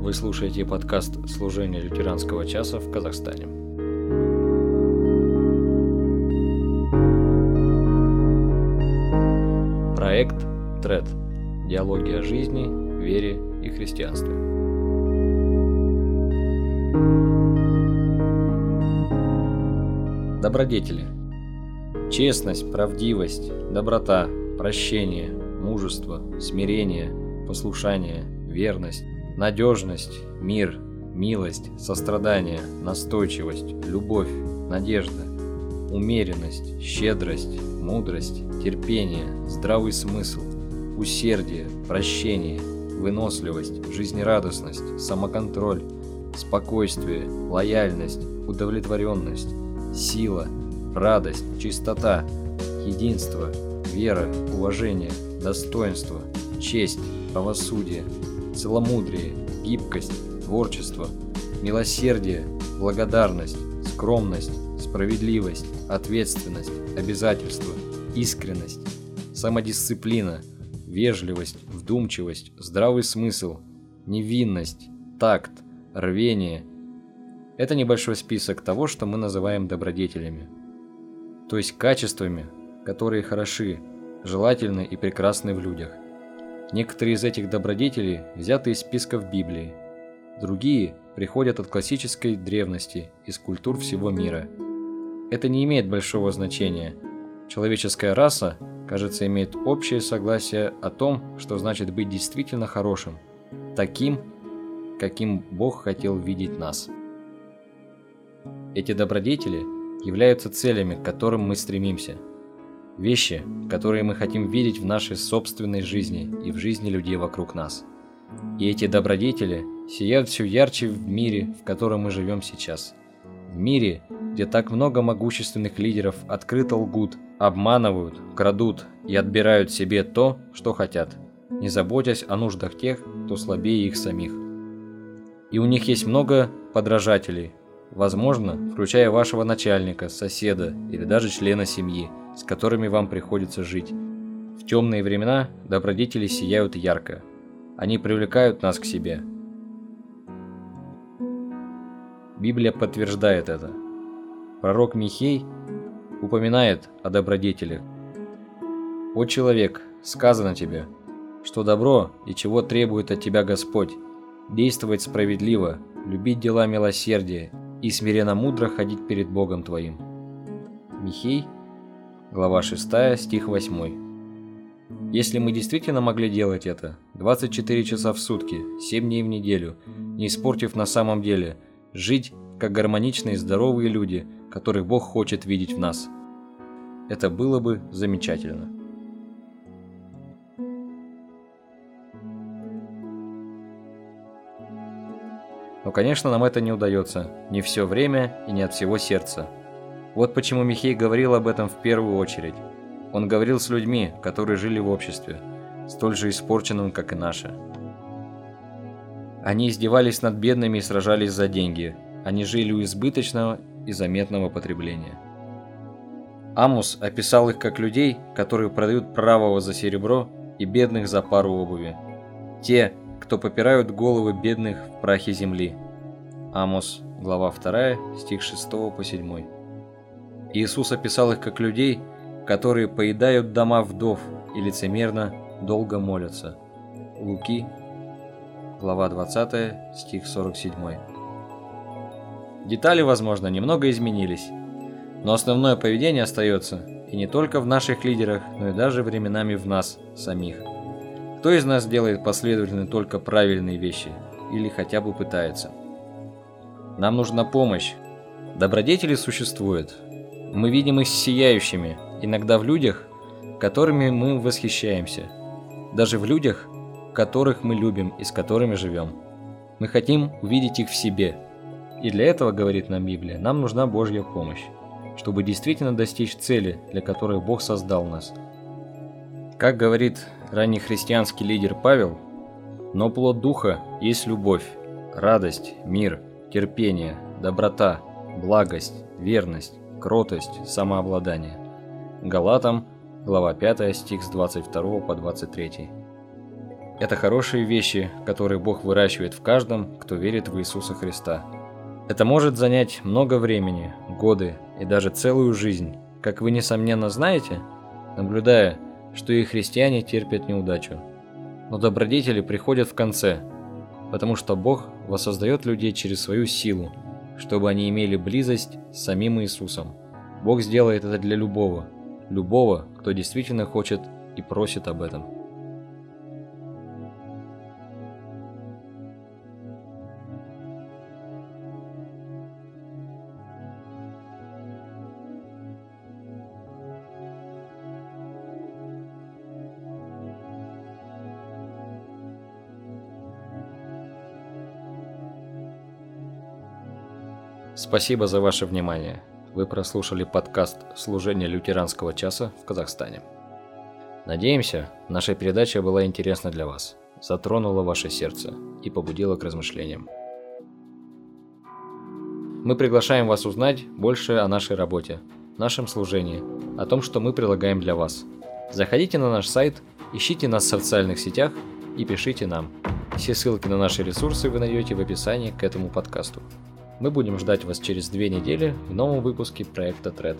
Вы слушаете подкаст «Служение лютеранского часа в Казахстане». Проект ТРЕД. Диалоги о жизни, вере и христианстве. Добродетели. Честность, правдивость, доброта, прощение, мужество, смирение, послушание, верность, надежность, мир, милость, сострадание, настойчивость, любовь, надежда, умеренность, щедрость, мудрость, терпение, здравый смысл, усердие, прощение, выносливость, жизнерадостность, самоконтроль, спокойствие, лояльность, удовлетворенность, сила, радость, чистота, единство, вера, уважение, достоинство, честь, правосудие, целомудрие, гибкость, творчество, милосердие, благодарность, скромность, справедливость, ответственность, обязательство, искренность, самодисциплина, вежливость, вдумчивость, здравый смысл, невинность, такт, рвение. Это небольшой список того, что мы называем добродетелями. То есть качествами, которые хороши, желательны и прекрасны в людях. Некоторые из этих добродетелей взяты из списков Библии, другие приходят от классической древности, из культур всего мира. Это не имеет большого значения. Человеческая раса, кажется, имеет общее согласие о том, что значит быть действительно хорошим, таким, каким Бог хотел видеть нас. Эти добродетели являются целями, к которым мы стремимся – Вещи, которые мы хотим видеть в нашей собственной жизни и в жизни людей вокруг нас. И эти добродетели сияют все ярче в мире, в котором мы живем сейчас. В мире, где так много могущественных лидеров открыто лгут, обманывают, крадут и отбирают себе то, что хотят, не заботясь о нуждах тех, кто слабее их самих. И у них есть много подражателей, возможно, включая вашего начальника, соседа или даже члена семьи – с которыми вам приходится жить. В темные времена добродетели сияют ярко. Они привлекают нас к себе. Библия подтверждает это. Пророк Михей упоминает о добродетелях. «О человек, сказано тебе, что добро и чего требует от тебя Господь, действовать справедливо, любить дела милосердия и смиренно мудро ходить перед Богом твоим». Михей Глава 6, стих 8. Если мы действительно могли делать это 24 часа в сутки, 7 дней в неделю, не испортив на самом деле, жить как гармоничные здоровые люди, которых Бог хочет видеть в нас, это было бы замечательно. Но, конечно, нам это не удается, не все время и не от всего сердца. Вот почему Михей говорил об этом в первую очередь. Он говорил с людьми, которые жили в обществе, столь же испорченным, как и наше. Они издевались над бедными и сражались за деньги. Они жили у избыточного и заметного потребления. Амус описал их как людей, которые продают правого за серебро и бедных за пару обуви. Те, кто попирают головы бедных в прахе земли. Амос, глава 2, стих 6 по 7. Иисус описал их как людей, которые поедают дома вдов и лицемерно долго молятся. Луки, глава 20, стих 47. Детали, возможно, немного изменились, но основное поведение остается и не только в наших лидерах, но и даже временами в нас самих. Кто из нас делает последовательно только правильные вещи или хотя бы пытается? Нам нужна помощь. Добродетели существуют, мы видим их сияющими, иногда в людях, которыми мы восхищаемся, даже в людях, которых мы любим и с которыми живем. Мы хотим увидеть их в себе. И для этого, говорит нам Библия, нам нужна Божья помощь, чтобы действительно достичь цели, для которой Бог создал нас. Как говорит раннехристианский лидер Павел, но плод духа есть любовь, радость, мир, терпение, доброта, благость, верность, кротость, самообладание. Галатам, глава 5, стих с 22 по 23. Это хорошие вещи, которые Бог выращивает в каждом, кто верит в Иисуса Христа. Это может занять много времени, годы и даже целую жизнь, как вы несомненно знаете, наблюдая, что и христиане терпят неудачу. Но добродетели приходят в конце, потому что Бог воссоздает людей через свою силу, чтобы они имели близость с самим Иисусом. Бог сделает это для любого, любого, кто действительно хочет и просит об этом. Спасибо за ваше внимание. Вы прослушали подкаст «Служение лютеранского часа в Казахстане». Надеемся, наша передача была интересна для вас, затронула ваше сердце и побудила к размышлениям. Мы приглашаем вас узнать больше о нашей работе, нашем служении, о том, что мы прилагаем для вас. Заходите на наш сайт, ищите нас в социальных сетях и пишите нам. Все ссылки на наши ресурсы вы найдете в описании к этому подкасту. Мы будем ждать вас через две недели в новом выпуске проекта Thread.